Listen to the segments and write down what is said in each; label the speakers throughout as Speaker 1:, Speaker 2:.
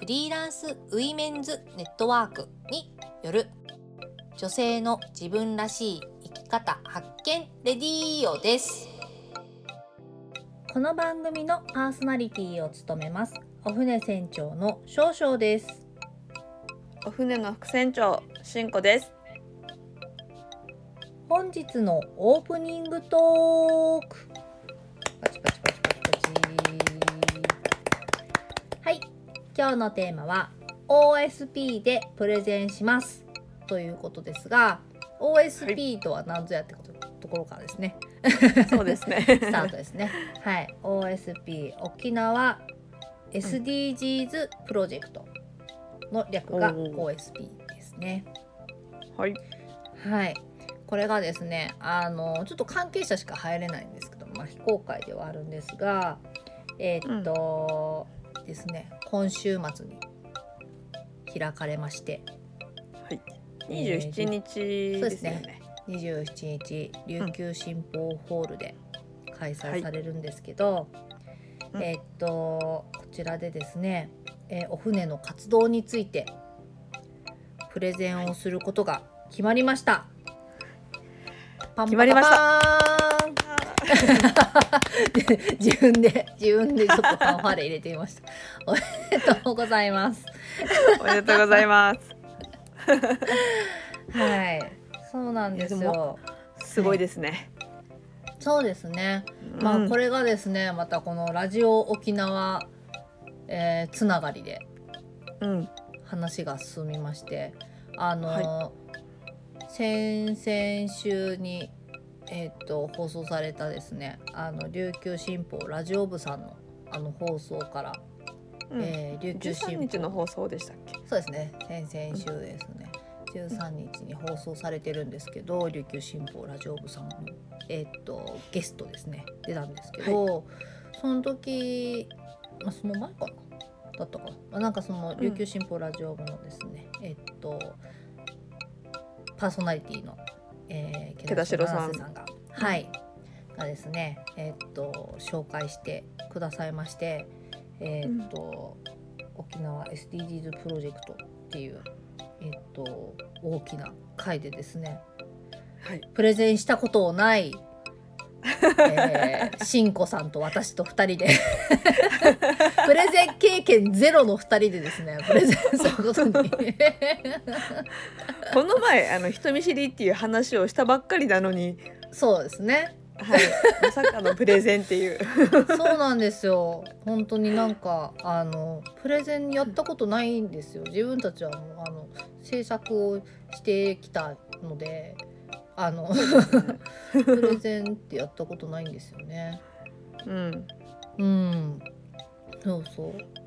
Speaker 1: フリーランスウィメンズネットワークによる女性の自分らしい生き方発見レディーオです。この番組のパーソナリティを務めます。お船船長の少々です。
Speaker 2: お船の副船長しんこです。
Speaker 1: 本日のオープニングトーク今日のテーマは OSP でプレゼンします。ということですが OSP とは何ぞやってこと,、ところからですね。
Speaker 2: そうですね。
Speaker 1: スタートですね。はい。OSP 沖縄 SDGs プロジェクトの略が OSP ですね。
Speaker 2: はい。
Speaker 1: はい。これがですね、あのちょっと関係者しか入れないんですけど、まあ非公開ではあるんですが、えーっと、ですね、今週末に開かれまして、
Speaker 2: はい。27日
Speaker 1: そうで
Speaker 2: です
Speaker 1: ね。
Speaker 2: ね
Speaker 1: 27日琉球新報ホールで開催されるんですけど、
Speaker 2: うん。
Speaker 1: えーっとこちらでですね、えーお船の活動についてプレゼンをすることが決まりました。パン
Speaker 2: 決まりました
Speaker 1: 自分で自分でちょっとファンファーレ入れてみました。おめでとうございます。
Speaker 2: おめでとうございます
Speaker 1: はい、そうなんですよ。
Speaker 2: すごいですね、
Speaker 1: そうですね。まあこ
Speaker 2: れ
Speaker 1: れがですね、またこのラジオ沖縄、えーつながりで
Speaker 2: うん
Speaker 1: 話が進みまして、あの、先々週にえっ、と放送されたですね、あの琉球新報ラジオ部さんのあの放送から、
Speaker 2: うん。
Speaker 1: えー琉球新
Speaker 2: 13
Speaker 1: 報
Speaker 2: 日の放送でしたっけ？
Speaker 1: そうですね先々週ですね、13日に放送されてるんですけど琉球新報ラジオ部さんの、えーっとゲストですね出たんですけど、その時、まあ、その前かな？だったかな、まあ、なんかその琉球新報ラジオ部のですね、えーっとパーソナリティの、えー、
Speaker 2: 毛田代さん。
Speaker 1: さんが、はいがですねえーっと紹介してくださいましてえーっと、沖縄 SDGs プロジェクトっていう、えっと、大きな会でですね
Speaker 2: はい。
Speaker 1: プレゼンしたことをない、えー、しんこさんと私と2人で プレゼン経験ゼロの2人でですねプレゼンすることに
Speaker 2: この前あの人見知りっていう話をしたばっかりなのに。
Speaker 1: そうですね。
Speaker 2: はい。まさかのプレゼンっていう。
Speaker 1: そうなんですよ。本当になんかあのプレゼンやったことないんですよ。自分たちはもうあの制作をしてきたのであの プレゼンってやったことないんですよね。
Speaker 2: うん。
Speaker 1: うん。そうそう。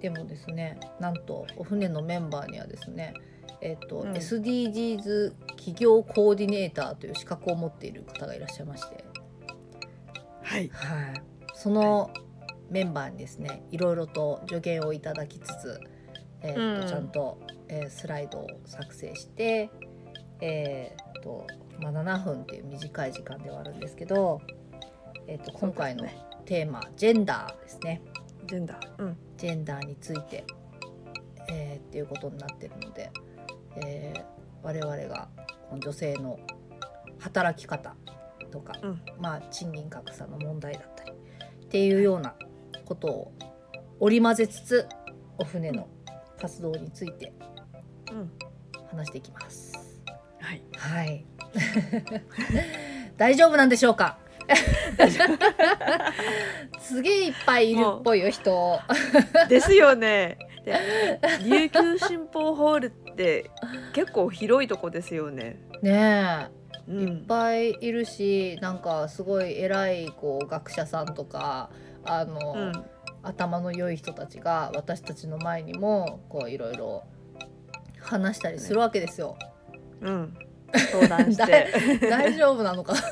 Speaker 1: でもですねなんとお船のメンバーにはですねえっと、
Speaker 2: うん。
Speaker 1: SDGs 企業コーディネーターという資格を持っている方がいらっしゃいまして。
Speaker 2: はい。
Speaker 1: はい、そのメンバーにですねいろいろと助言をいただきつつ、えーっと
Speaker 2: うん。
Speaker 1: ちゃんと、えースライドを作成して、えーっとまあ、7分っていう短い時間ではあるんですけど、えーっと今回のテーマジェンダーですね。
Speaker 2: ジェンダー。うん。
Speaker 1: ジェンダーについて、えーっていうことになってるので、えー我々が女性の働き方とか、
Speaker 2: うん
Speaker 1: まあ、賃金格差の問題だったりっていうようなことを織り交ぜつつお船の活動について
Speaker 2: うん
Speaker 1: 話していきます。
Speaker 2: はい
Speaker 1: はい 大丈夫なんでしょうか？すげえいっぱいいるっぽいよ人。
Speaker 2: ですよね。で琉球新報ホールって結構広いとこですよね。
Speaker 1: ねえいっ
Speaker 2: うん、
Speaker 1: ぱいいるしなんかすごい偉いこう学者さんとかあの、
Speaker 2: うん、
Speaker 1: 頭の良い人たちが私たちの前にもこういろいろ話したりするわけですよ。
Speaker 2: うん相談して
Speaker 1: 大丈夫なのか？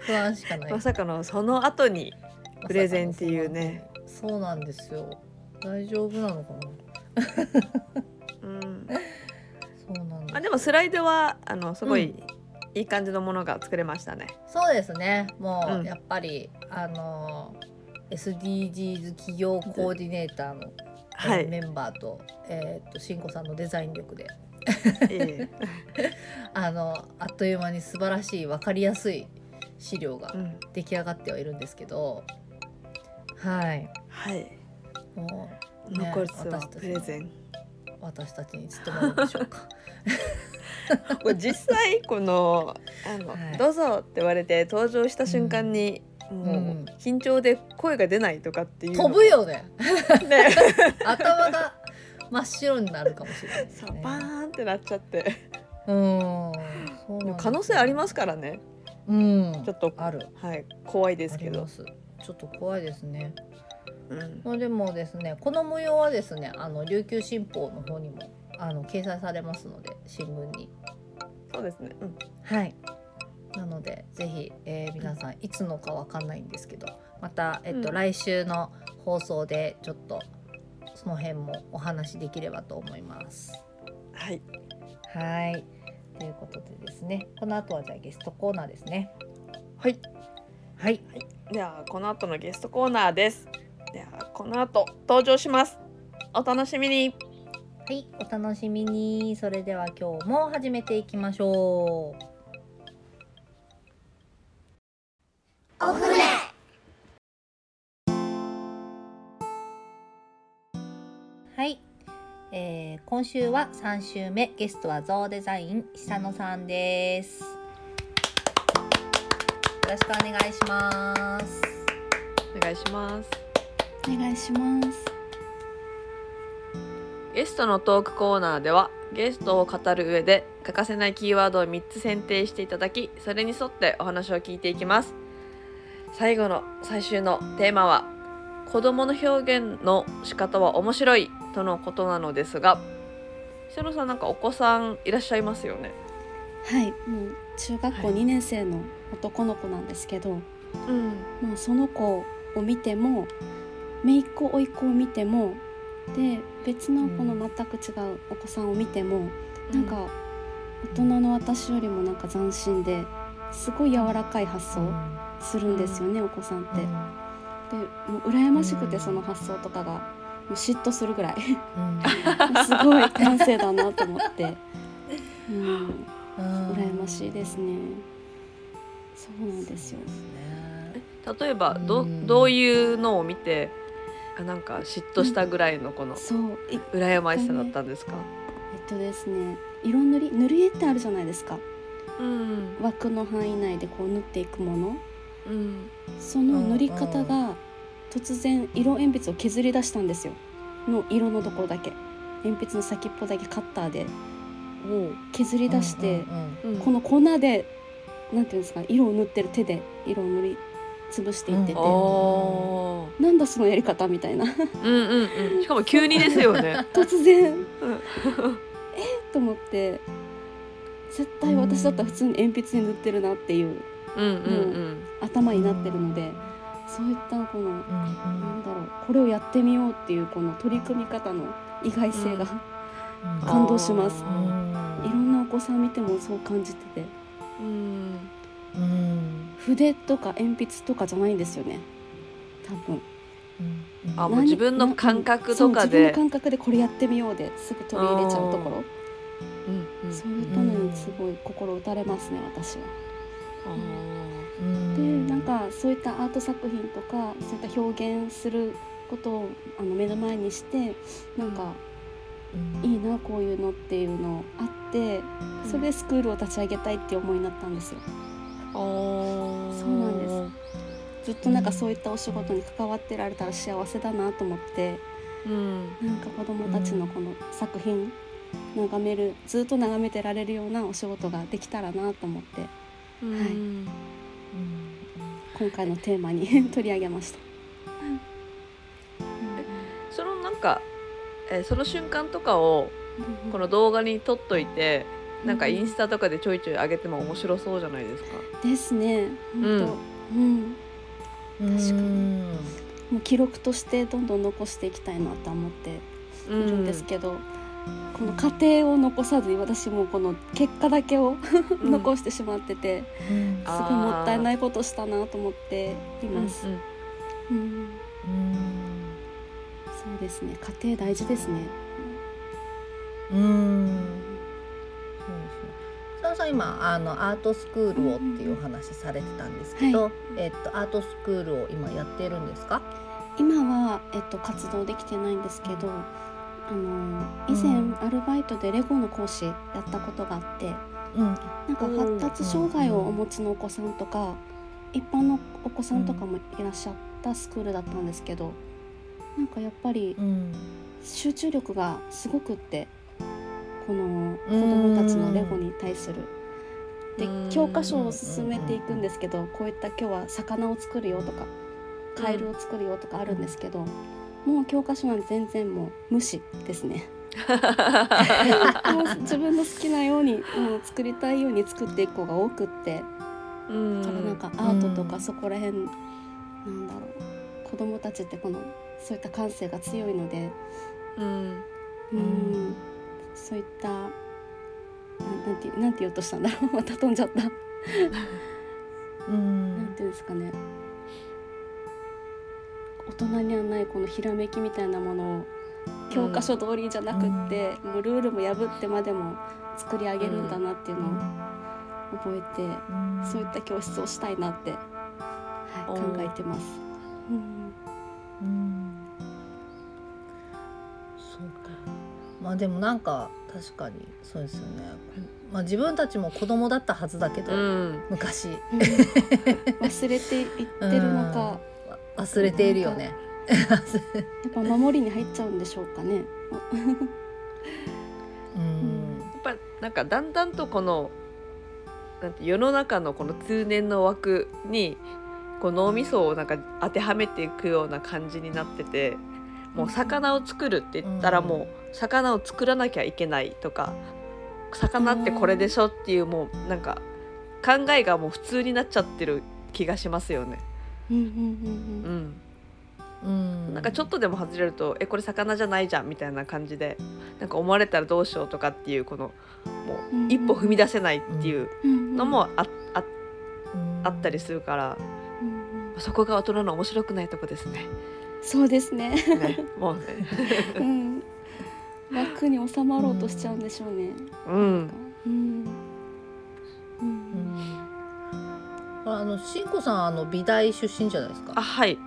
Speaker 1: 不安しかない。
Speaker 2: まさかのその後にプレゼンっていうね。
Speaker 1: そうなんですよ。大丈夫なのかな？
Speaker 2: うん
Speaker 1: そうなんです。
Speaker 2: あでもスライドはあのすごいいい感じのものが作れましたね。
Speaker 1: そうですね。も
Speaker 2: う
Speaker 1: うんやっぱり、あの SDGs 企業コーディネーターの、
Speaker 2: はい。
Speaker 1: メンバーとえーっとしんこさんのデザイン力で
Speaker 2: え
Speaker 1: あのあっという間に素晴らしい分かりやすい資料が出来上がってはいるんですけど、はい
Speaker 2: はい。
Speaker 1: もう、ね、
Speaker 2: 残すはプレゼン。
Speaker 1: 私たちに務まるんでしょうか。
Speaker 2: 実際このあの、
Speaker 1: はい。
Speaker 2: どうぞって言われて登場した瞬間に、もう
Speaker 1: うん
Speaker 2: 緊張で声が出ないとかっていうの
Speaker 1: 飛ぶよね。
Speaker 2: ね。
Speaker 1: 頭が真っ白になるかもしれないです
Speaker 2: バーンってなっちゃって。
Speaker 1: うん。
Speaker 2: 可能性ありますからね。
Speaker 1: うん。
Speaker 2: ちょっと
Speaker 1: ある。
Speaker 2: はい怖いですけど。
Speaker 1: ちょっと怖いですね。
Speaker 2: うん
Speaker 1: まあでもですねこの模様はですねあの琉球新報の方にもあの掲載されますので新聞に
Speaker 2: そうですね。うん
Speaker 1: はいなのでぜひ、えー皆さんいつのかわかんないんですけどまた、えっと
Speaker 2: うん
Speaker 1: 来週の放送でちょっとその辺もお話しできればと思います。
Speaker 2: はい。
Speaker 1: はいということでですねこの後はじゃあゲストコーナーですね。
Speaker 2: はい。
Speaker 1: はい
Speaker 2: ではこの後のゲストコーナーです。この後登場します。お楽しみに。
Speaker 1: はい、お楽しみに。それでは今日も始めていきましょう。
Speaker 3: お船
Speaker 1: はい、えー今週は3週目ゲストはゾウデザイン久野さんです。よろしくお願いします。
Speaker 2: お願いします。
Speaker 3: お願いします。
Speaker 2: ゲストのトークコーナーではゲストを語る上で欠かせないキーワードを3つ選定していただきそれに沿ってお話を聞いていきます。最後の最終のテーマは子供の表現の仕方は面白いとのことなのですが久野さんなんかお子さんいらっしゃいますよね？
Speaker 3: はいもう中学校
Speaker 2: はい。
Speaker 3: 2年生の男の子なんですけど、
Speaker 2: うん。
Speaker 3: まあ、その子を見ても姪っ子甥っ子を見てもで別の子の全く違うお子さんを見ても、なんか大人の私よりもなんか斬新ですごい柔らかい発想するんですよね、お子さんって。でもう羨ましくてその発想とかがもう嫉妬するぐらい。すごい感性だなと思って、うん、羨ましいですね。そうなんですよ。
Speaker 2: 例えばど
Speaker 1: うん。
Speaker 2: どういうのを見てあなんか嫉妬したぐらいのこの羨ましさだったんですか、
Speaker 3: えっとですね色塗り塗り絵ってあるじゃないですか。
Speaker 2: うん。
Speaker 3: 枠の範囲内でこう塗っていくもの。
Speaker 2: うん。
Speaker 3: その塗り方が突然色鉛筆を削り出したんですよ。の色のところだけ。鉛筆の先っぽだけカッターで削り出して、
Speaker 2: うん。
Speaker 3: この粉でなんていうんですか色を塗ってる手で色を塗り潰していってて、
Speaker 1: うん。
Speaker 3: なんだそのやり方みたいな。
Speaker 2: うんうんうん。しかも急にですよね。
Speaker 3: 突然。
Speaker 2: うん。
Speaker 3: と思って。絶対私だったら普通に鉛筆に塗ってるなっていう。
Speaker 2: うんうん
Speaker 3: 頭になってるので、そういったこのなんだろう。これをやってみようっていうこの取り組み方の意外性が、
Speaker 2: うん。
Speaker 3: 感動します。
Speaker 2: あ
Speaker 3: いろんなお子さん見てもそう感じてて。
Speaker 2: うん
Speaker 3: 筆とか鉛筆とかじゃないんですよね。多分。何
Speaker 2: あもう自分の感覚とかで。
Speaker 3: 自分の感覚でこれやってみようですぐ取り入れちゃうところ。
Speaker 2: うんうん。
Speaker 3: そういったのにすごい心打たれますね私は。
Speaker 2: あ
Speaker 3: でなんかそういったアート作品とかそういった表現することをあの目の前にしてなんかいいなこういうのっていうのあってそれでスクールを立ち上げたいっていう思いになったんですよ。うなんずっとなんかそういったお仕事に関わってられたら幸せだなと思って
Speaker 2: うん。
Speaker 3: なんか子どもたちのこの作品眺めるずっと眺めてられるようなお仕事ができたらなと思って
Speaker 2: うん。
Speaker 3: 今回のテーマに 取り上げました。
Speaker 2: か、えーその瞬間とかをこの動画に撮っといてなんかインスタとかでちょいちょい上げても面白そうじゃないですか。
Speaker 3: ですね。本当、うん。
Speaker 1: うん
Speaker 3: 確かに。もう記録としてどんどん残していきたいなと思って
Speaker 2: う
Speaker 3: いるんですけど、この過程を残さずに私もこの結果だけを
Speaker 2: うん。
Speaker 3: 残してしまってて、
Speaker 1: うん。
Speaker 3: すごいもったいないことしたなと思っています。
Speaker 2: うん
Speaker 3: うん。
Speaker 1: うん。
Speaker 3: そうですね。過程大事ですね。
Speaker 1: うんさん今あのアートスクールをっていうお話されてたんですけど、
Speaker 3: は
Speaker 1: えっとアートスクールを今やってるんですか？
Speaker 3: 今は、えっと、活動できてないんですけどあの以前、
Speaker 1: うん。
Speaker 3: アルバイトでレゴの講師やったことがあって
Speaker 1: うん。
Speaker 3: なんか発達障害をお持ちのお子さんとか一般のお子さんとかもいらっしゃったスクールだったんですけどなんかやっぱり
Speaker 1: うん。
Speaker 3: 集中力がすごくってこの子どもたちのレゴに対する。で
Speaker 2: うん。
Speaker 3: 教科書を進めていくんですけどこういった今日は魚を作るよとかカエルを作るよとかあるんですけど、もう教科書なんて全然もう無視ですね。も う自分の好きなようにもう作りたいように作っていく子が多くって
Speaker 2: うん。
Speaker 3: だからなんかアートとかそこら辺なんだろう子供たちってこのそういった感性が強いので。
Speaker 2: うん。
Speaker 3: うんそういったななんてなんて言おうとしたんだろう。また飛んじゃった。
Speaker 1: うん。
Speaker 3: なんていうんですかね。大人にはないこのひらめきみたいなものを教科書通りじゃなくって、もうルールも破ってまでも作り上げるんだなっていうのを覚えて、
Speaker 1: うん。
Speaker 3: そういった教室をしたいなって、はい、
Speaker 2: お
Speaker 3: 考
Speaker 2: ー
Speaker 3: えてます。うん
Speaker 1: うんまあでもなんか確かにそうですよね、まあ、自分たちも子供だったはずだけど、
Speaker 2: うん。
Speaker 1: 昔。
Speaker 3: うん。忘れていってるのか、
Speaker 1: うん。忘れているよね。
Speaker 3: やっぱ守りに入っちゃうんでしょうかね。
Speaker 1: うん。
Speaker 2: やっぱなんかだんだんとこのなんて世の中のこの通年の枠にこう脳みそをなんか当てはめていくような感じになっててもう魚を作るって言ったら
Speaker 1: うん
Speaker 2: もう魚を作らなきゃいけないとか魚ってこれでしょっていうもうなんか考えがもう普通になっちゃってる気がしますよね。
Speaker 3: うんうん
Speaker 2: う
Speaker 3: うん
Speaker 2: ん、
Speaker 1: うん
Speaker 2: なんかちょっとでも外れると「えこれ魚じゃないじゃん」みたいな感じでなんか思われたらどうしようとかっていうこのも
Speaker 3: う
Speaker 2: 一歩踏み出せないっていう
Speaker 3: うん
Speaker 2: のもああったりするからそこが大人の面白くないとこですね。
Speaker 3: そうですね。
Speaker 2: ねもうね。
Speaker 3: うん、楽に収まろうとしちゃうんでしょうね。
Speaker 2: うん。
Speaker 3: うん。うん。
Speaker 1: うん。あのしんこさんあの美大出身じゃないですか。
Speaker 2: あはい。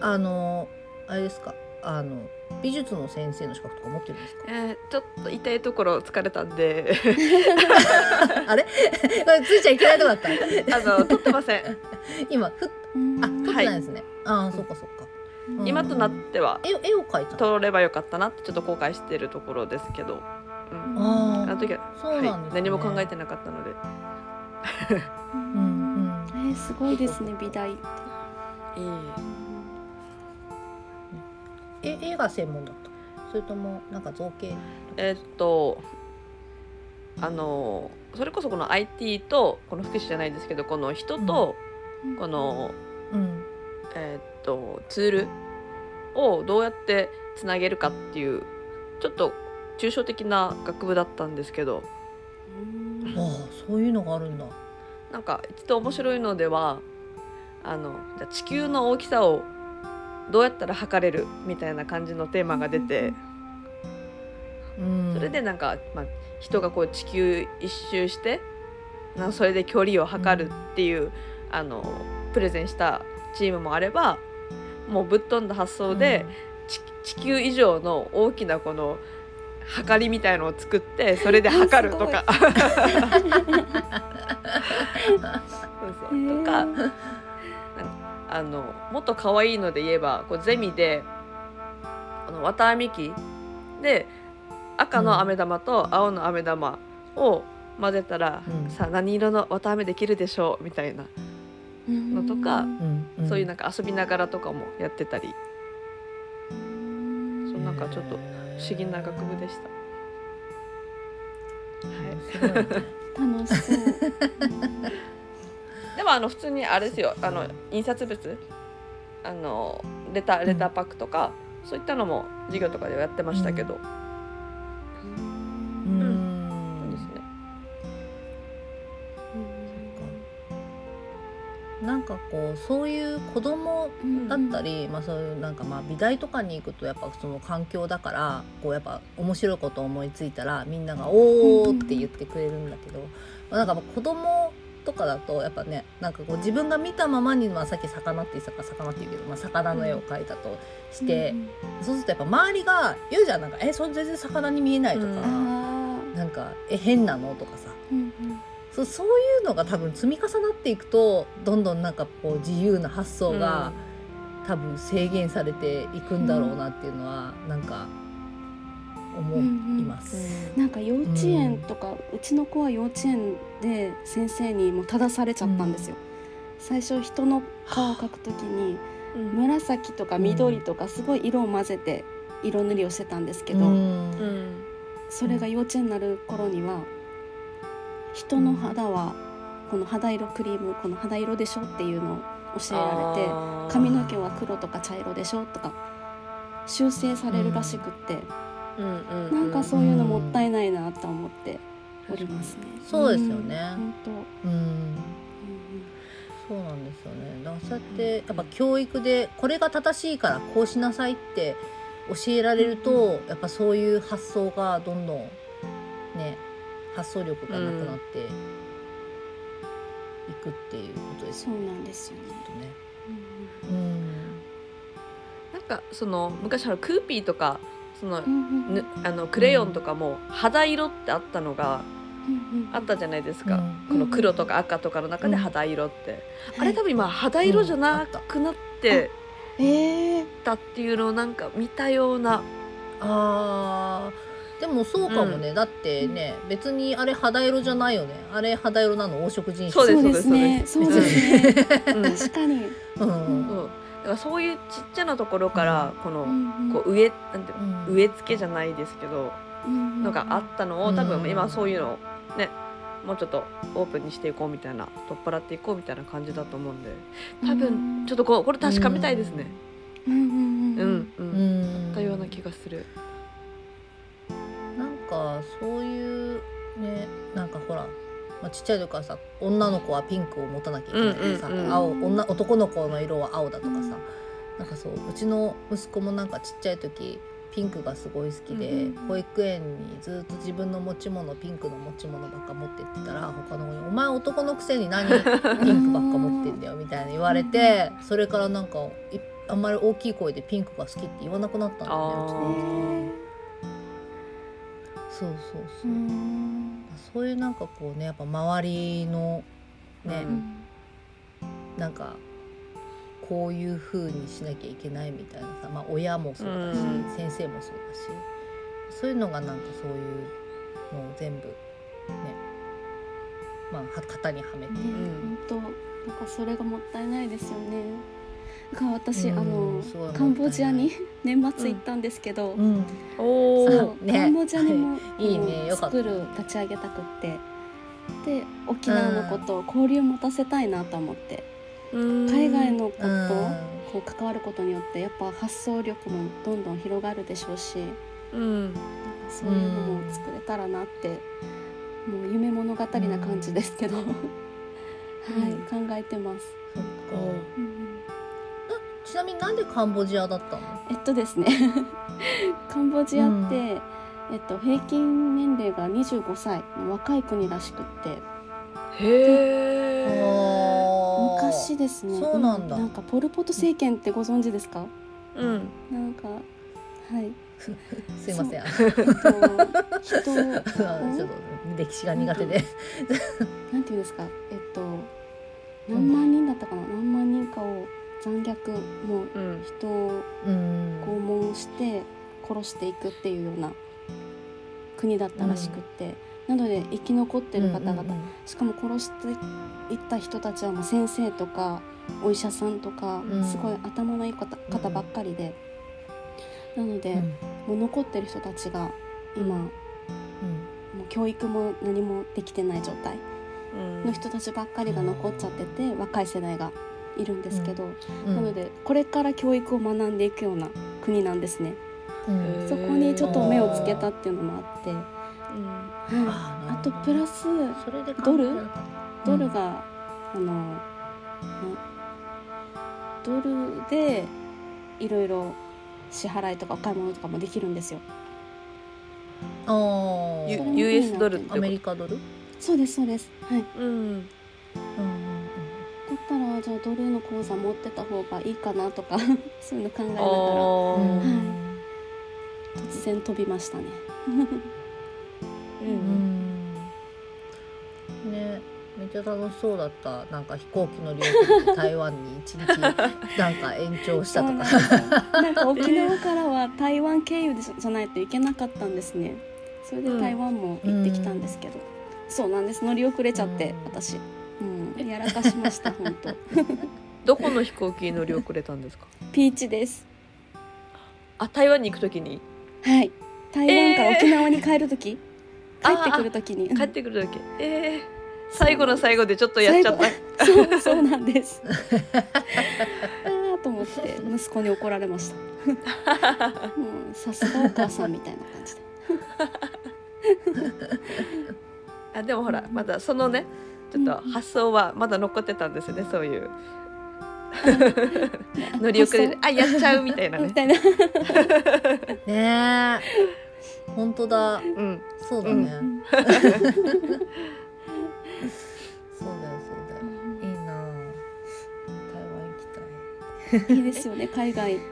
Speaker 1: あのあれですか。あの美術の先生の資格とか持ってるんですか？
Speaker 2: えー、ちょっと痛いところ疲れたんで。
Speaker 1: あれ？これついちゃいけないとこだった。
Speaker 2: あの取ってません。
Speaker 1: 今ふ
Speaker 3: うん
Speaker 1: あ取ってないですね、ああそっかそっかうん。
Speaker 2: 今となっては
Speaker 1: 絵絵を描いた？の
Speaker 2: 取ればよかったなってちょっと後悔してるところですけど。うん。
Speaker 1: あ
Speaker 2: の時は、
Speaker 1: そうなんです、ね。
Speaker 2: はい、何も考えてなかったので。
Speaker 3: う
Speaker 1: うん。うん
Speaker 3: えー、すごいですね美大って。
Speaker 2: いい。
Speaker 1: え絵が専門だった？それともなんか造形？
Speaker 2: えーっとあのそれこそこの IT とこの福祉じゃないですけどこの人とこの、
Speaker 1: うん
Speaker 2: えーっとツールをどうやってつなげるかっていうちょっと抽象的な学部だったんですけど。
Speaker 3: うん
Speaker 1: ああそういうのがあるんだ。
Speaker 2: なんか一度面白いのではあのじゃあ地球の大きさをどうやったら測れるみたいな感じのテーマが出て
Speaker 1: うん。
Speaker 2: それでなんか、まあ、人がこう地球一周してなそれで距離を測るっていう、あのプレゼンしたチームもあればもうぶっ飛んだ発想で、ち地球以上の大きなこの測りみたいのを作ってそれで測るとか。そうそう。とかあのもっと可愛いので言えばこうゼミであの綿あみ機で赤の飴玉と青の飴玉を混ぜたら、
Speaker 1: うん。
Speaker 2: さあ何色の綿あめできるでしょうみたいな、
Speaker 3: の
Speaker 2: とかそういうなんか遊びながらとかもやってたり。そうなんかちょっと不思議な学部でした。はい。
Speaker 3: 楽しそう。
Speaker 2: でもあの普通にあれですよ。あの印刷物。あのレターレターパックとか、そういったのも授業とかではやってましたけど、
Speaker 1: なんかこうそういう子供だったり、まあ、そういうなんかまあ美大とかに行くとやっぱその環境だからこうやっぱ面白いこと思いついたらみんなが「おー」って言ってくれるんだけど、まあ、なんかまあ子供とかだとやっぱねなんかこう自分が見たままに、まあ、さっき魚って言ってたから魚って言うけど、まあ、魚の絵を描いたとして、そうするとやっぱ周りが言うじゃんなんか「えそれ全然魚に見えない」とか、なんか「え変なの?」とかさそうそういうのが多分積み重なっていくとどんどんなんかこう自由な発想が、多分制限されていくんだろうなっていうのはなんか思います。
Speaker 3: なんか幼稚園とか、うちの子は幼稚園で先生にもう正されちゃったんですよ、最初人の顔を描くときに
Speaker 2: うん。
Speaker 3: 紫とか緑とかすごい色を混ぜて色塗りをしてたんですけど、
Speaker 1: うん。
Speaker 2: うん。
Speaker 3: それが幼稚園になる頃には人の肌はこの肌色クリームこの肌色でしょっていうのを教えられて髪の毛は黒とか茶色でしょとか修正されるらしくって、
Speaker 2: うんうん
Speaker 3: なんかそういうのもったいないなと思っておりますね。
Speaker 1: そうですよね。
Speaker 3: うん本当。
Speaker 1: うん。そうなんですよね。だからそうやってやっぱ教育でこれが正しいからこうしなさいって教えられると、やっぱそういう発想がどんどんね発想力がなくなっていくっていうことですよ
Speaker 3: そうなんですよね。
Speaker 1: ね。
Speaker 3: うん
Speaker 1: うん。
Speaker 2: なんかその昔のクーピーとかその、ぬあのクレヨンとかも肌色ってあったのがあったじゃないですか、
Speaker 1: うん
Speaker 2: この黒とか赤とかの中で肌色って、あれ多分今肌色じゃなくなって
Speaker 3: ええ
Speaker 2: たっていうのをなんか見たような。
Speaker 1: あーでもそうかもね、だってね別にあれ肌色じゃないよね。あれ肌色なの？黄色人種。
Speaker 2: そうです
Speaker 3: そうですね。
Speaker 2: そ
Speaker 3: そううですね。
Speaker 2: うん。
Speaker 3: 確かに。
Speaker 1: うん。
Speaker 2: そうだからそういうちっちゃなところからこの、
Speaker 3: うん
Speaker 2: こう上なんていう植え付けじゃないですけど、
Speaker 3: うん
Speaker 2: のがあったのを
Speaker 1: うん。
Speaker 2: 多分今そういうのをねもうちょっとオープンにしていこうみたいな取っ払っていこうみたいな感じだと思うんで。多分ちょっとこうこれ確かめたいですね。
Speaker 3: うんうん
Speaker 2: う
Speaker 3: うん。ん
Speaker 2: うん、
Speaker 1: うん。
Speaker 2: だったような気がする。
Speaker 1: かそういうねなんかほら、まあ、ちっちゃい時からさ女の子はピンクを持たなきゃいけないとかさ、
Speaker 2: うんうんうん。
Speaker 1: 青女男の子の色は青だとかさ、なんかそううちの息子もなんかちっちゃい時ピンクがすごい好きで、
Speaker 3: うんうん。
Speaker 1: 保育園にずっと自分の持ち物ピンクの持ち物ばっか持ってってたら他の子に「お前男のくせに何？ピンクばっか持ってんだよ」みたいな言われてそれからなんかいあんまり大きい声でピンクが好きって言わなくなったんだよねうちの息子
Speaker 3: へ
Speaker 1: そうそう
Speaker 3: ー
Speaker 1: そう。う。
Speaker 3: ん。
Speaker 1: そういうなんかこうねやっぱ周りのね、
Speaker 2: うん。
Speaker 1: なんかこういう風にしなきゃいけないみたいなさ、まあ、親もそうだし、
Speaker 2: うん。
Speaker 1: 先生もそうだしそういうのがなんかそういうのを全部ねまあは型にはめて、
Speaker 3: ね
Speaker 2: ん。
Speaker 3: 本当なんかそれがもったいないですよね。だから私、
Speaker 1: うん。
Speaker 3: あのカンボジアに 年末行ったんですけど、
Speaker 1: うん。
Speaker 2: おお
Speaker 3: そう、
Speaker 1: ね。
Speaker 3: カンボジアにも、
Speaker 1: い。いね。
Speaker 3: あの
Speaker 1: よかった。
Speaker 3: 作る立ち上げたくって。で沖縄のことを交流持たせたいなと思って、海外のこと、こう関わることによってやっぱ発想力もどんどん広がるでしょうし
Speaker 2: うん。
Speaker 3: そういうのも作れたらなって、もう夢物語な感じですけど、はい考えてます。
Speaker 1: そっか。
Speaker 3: うん
Speaker 1: ちなみになんでカンボジアだったの？
Speaker 3: えっとですね。カンボジアって、えっと、平均年齢が25歳の若い国らしくって。
Speaker 2: へえ
Speaker 3: 昔ですね。
Speaker 1: そうなんだ。
Speaker 3: なんかポル・ポト政権ってご存知ですか？
Speaker 2: うん。
Speaker 3: なんかはい。
Speaker 1: すいません。
Speaker 3: 人
Speaker 1: ちょっと歴史が苦手で、
Speaker 3: なんていうんですか？えっと何万人だったかな？何万人かを残虐もう
Speaker 2: うん。
Speaker 3: 人を
Speaker 1: うん
Speaker 3: 拷問して殺していくっていうような国だったらしくって、なので生き残ってる方々、しかも殺していった人たちはもう先生とかお医者さんとか、
Speaker 1: うん。
Speaker 3: すごい頭のいい方方ばっかりで、なので、
Speaker 1: うん。
Speaker 3: もう残ってる人たちが今、もう教育も何もできてない状態
Speaker 2: うん
Speaker 3: の人たちばっかりが残っちゃってて若い世代がいるんですけど、
Speaker 1: うん。
Speaker 3: なのでこれから教育を学んでいくような国なんですね。そこにちょっと目をつけたっていうのもあって、
Speaker 2: うん。
Speaker 3: はい、
Speaker 1: あ
Speaker 3: とプラス
Speaker 1: それで
Speaker 3: ドル？ドルが、あのねドルでいろいろ支払いとかお買い物とかもできるんですよ。
Speaker 1: あ
Speaker 2: ゆ
Speaker 3: それも
Speaker 2: US ドルってこ
Speaker 1: アメリカドル？
Speaker 3: そうですそうです。はい。
Speaker 2: とうん。
Speaker 1: うん
Speaker 3: じゃあドルの口座持ってた方がいいかなとか そういうの考えながら
Speaker 2: あ
Speaker 1: うん
Speaker 2: ー
Speaker 3: 突然飛びましたね。
Speaker 2: う
Speaker 1: うん。んねめっちゃ楽しそうだった。なんか飛行機乗り遅れて台湾に一日なんか延長したとか。
Speaker 3: なんか沖縄からは台湾経由でじゃないといけなかったんですね。それで台湾も行ってきたんですけど、そうなんです。乗り遅れちゃって、
Speaker 1: うん
Speaker 3: 私、うん、やらかしました 本当。
Speaker 2: どこの飛行機に乗り遅れたんですか？
Speaker 3: ピーチです。
Speaker 2: あ台湾に行くときに？
Speaker 3: はい。台湾から沖縄に帰る時、
Speaker 2: えー
Speaker 3: 帰ってくる時に、
Speaker 2: 帰ってくるだけえー、最後の最後でちょっとやっちゃった
Speaker 3: そうそうなんです。ああと思って息子に怒られました。もうさすがお母さんみたいな感じで。
Speaker 2: あでもほらまだそのねちょっと発想はまだ残ってたんですねそういう。乗り遅れるあやっちゃうみたいなね。
Speaker 3: みたいな。
Speaker 1: ねえ。本当だ。
Speaker 2: うん。
Speaker 1: そうだね、
Speaker 2: う
Speaker 1: そうだよそうだよ。いいなあ。台湾行きたい。
Speaker 3: いいですよね海外。うん。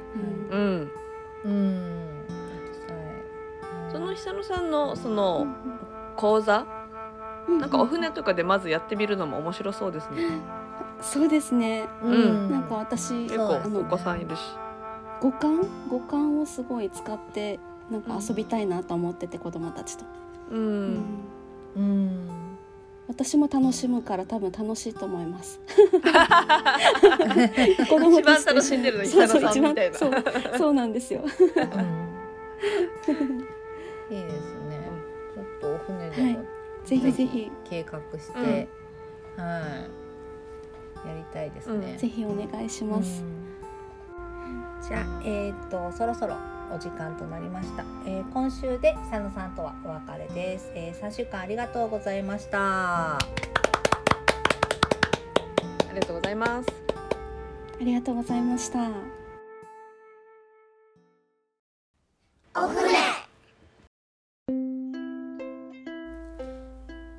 Speaker 2: うん。
Speaker 1: うん。
Speaker 2: その久野さんのその講座なんかお船とかでまずやってみるのも面白そうですね。
Speaker 3: そうですね。
Speaker 2: うん。
Speaker 3: なんか私
Speaker 2: 結構お子さんいるし。
Speaker 3: 五感？五感をすごい使ってなんか遊びたいなと思ってて子供たちと。
Speaker 2: う
Speaker 3: うん。
Speaker 2: ん
Speaker 1: うん。
Speaker 3: 私も楽しむから多分楽しいと思います。子 供
Speaker 2: 一番
Speaker 3: たちと
Speaker 2: 楽しんでるの
Speaker 3: そうそう一番
Speaker 2: んみたいな。
Speaker 3: そうそうなんですよ。
Speaker 1: うん。いいですね。ちょっとお船でも、
Speaker 3: はいぜひぜひ。
Speaker 1: 計画して、はい。やりたいですね、
Speaker 3: ぜひお願いします。
Speaker 1: うん。じゃあえっ、とそろそろお時間となりました、えー今週で佐野さんとはお別れです、えー、3週間ありがとうございました。
Speaker 2: ありがとうございます。
Speaker 3: ありがとうございました。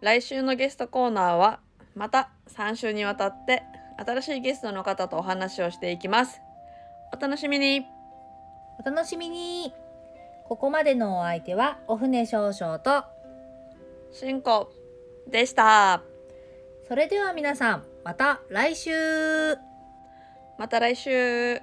Speaker 2: 来週のゲストコーナーはまた3週にわたって新しいゲストの方とお話をしていきます。お楽しみに。
Speaker 1: お楽しみに。ここまでのお相手はお船少々と
Speaker 2: しんこでした。
Speaker 1: それでは皆さんまた来週。
Speaker 2: また来週